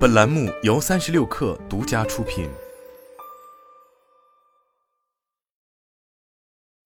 本栏目由三十六氪独家出品。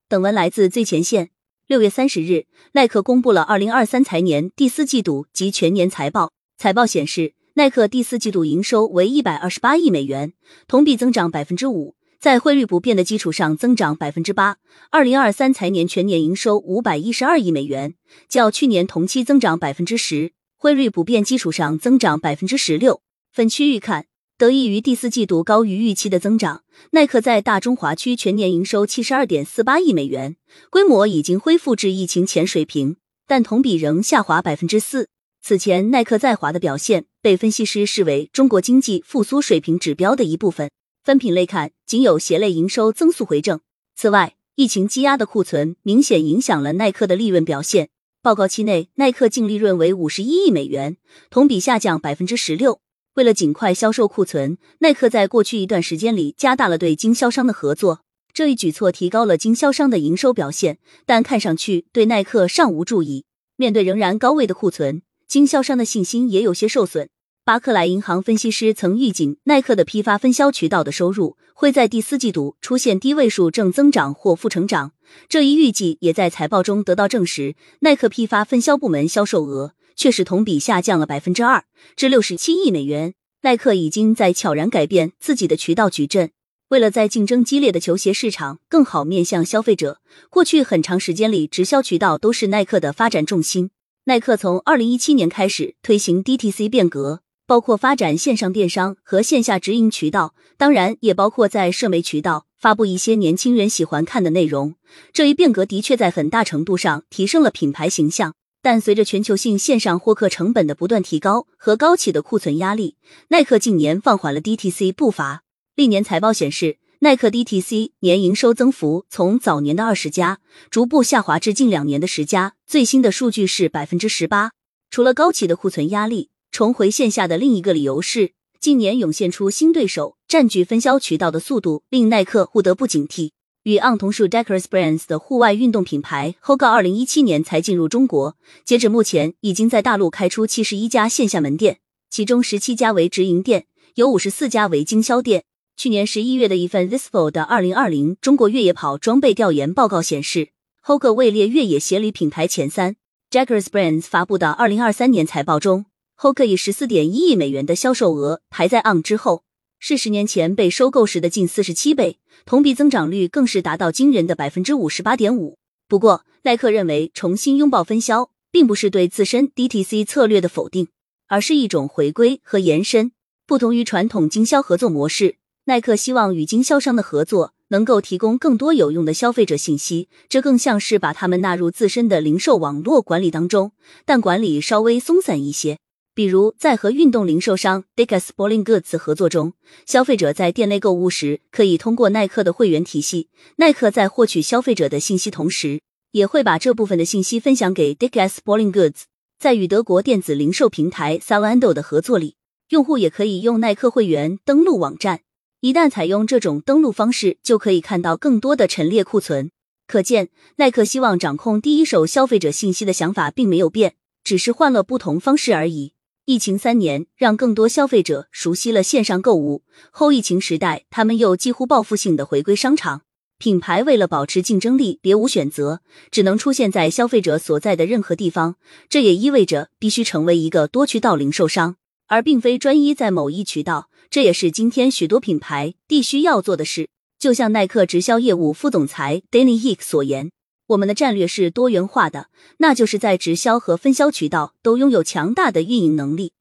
本文来自最前线。六月三十日，耐克公布了二零二三财年第四季度及全年财报。财报显示，耐克第四季度营收为一百二十八亿美元，同比增长百分之五，在汇率不变的基础上增长百分之八。二零二三财年全年营收五百一十二亿美元，较去年同期增长百分之十。汇率不变基础上增长百分之十六。分区域看，得益于第四季度高于预期的增长，耐克在大中华区全年营收七十二点四八亿美元，规模已经恢复至疫情前水平，但同比仍下滑百分之四。此前，耐克在华的表现被分析师视为中国经济复苏水平指标的一部分。分品类看，仅有鞋类营收增速回正。此外，疫情积压的库存明显影响了耐克的利润表现。报告期内，耐克净利润为五十一亿美元，同比下降百分之十六。为了尽快销售库存，耐克在过去一段时间里加大了对经销商的合作。这一举措提高了经销商的营收表现，但看上去对耐克尚无助益。面对仍然高位的库存，经销商的信心也有些受损。巴克莱银行分析师曾预警，耐克的批发分销渠道的收入会在第四季度出现低位数正增长或负成长。这一预计也在财报中得到证实。耐克批发分销部门销售额确实同比下降了百分之二，至六十七亿美元。耐克已经在悄然改变自己的渠道矩阵，为了在竞争激烈的球鞋市场更好面向消费者，过去很长时间里，直销渠道都是耐克的发展重心。耐克从二零一七年开始推行 DTC 变革。包括发展线上电商和线下直营渠道，当然也包括在社媒渠道发布一些年轻人喜欢看的内容。这一变革的确在很大程度上提升了品牌形象，但随着全球性线上获客成本的不断提高和高企的库存压力，耐克近年放缓了 DTC 步伐。历年财报显示，耐克 DTC 年营收增幅从早年的二十家逐步下滑至近两年的十家，最新的数据是百分之十八。除了高企的库存压力。重回线下的另一个理由是，近年涌现出新对手占据分销渠道的速度，令耐克不得不警惕。与昂同属 Deckers Brands 的户外运动品牌 Hoka，二零一七年才进入中国，截止目前已经在大陆开出七十一家线下门店，其中十七家为直营店，有五十四家为经销店。去年十一月的一份 t h i s f o 的二零二零中国越野跑装备调研报告显示，Hoka 位列越野鞋履品牌前三。Deckers Brands 发布的二零二三年财报中。，Hok 以十四点一亿美元的销售额排在 On 之后，是十年前被收购时的近四十七倍，同比增长率更是达到惊人的百分之五十八点五。不过，耐克认为重新拥抱分销，并不是对自身 DTC 策略的否定，而是一种回归和延伸。不同于传统经销合作模式，耐克希望与经销商的合作能够提供更多有用的消费者信息，这更像是把他们纳入自身的零售网络管理当中，但管理稍微松散一些。比如，在和运动零售商 Dick's Sporting Goods 合作中，消费者在店内购物时，可以通过耐克的会员体系。耐克在获取消费者的信息同时，也会把这部分的信息分享给 Dick's Sporting Goods。在与德国电子零售平台 s a l a n d o 的合作里，用户也可以用耐克会员登录网站。一旦采用这种登录方式，就可以看到更多的陈列库存。可见，耐克希望掌控第一手消费者信息的想法并没有变，只是换了不同方式而已。疫情三年，让更多消费者熟悉了线上购物。后疫情时代，他们又几乎报复性的回归商场。品牌为了保持竞争力，别无选择，只能出现在消费者所在的任何地方。这也意味着必须成为一个多渠道零售商，而并非专一在某一渠道。这也是今天许多品牌必须要做的事。就像耐克直销业务副总裁 Danny Hick 所言。我们的战略是多元化的，那就是在直销和分销渠道都拥有强大的运营能力。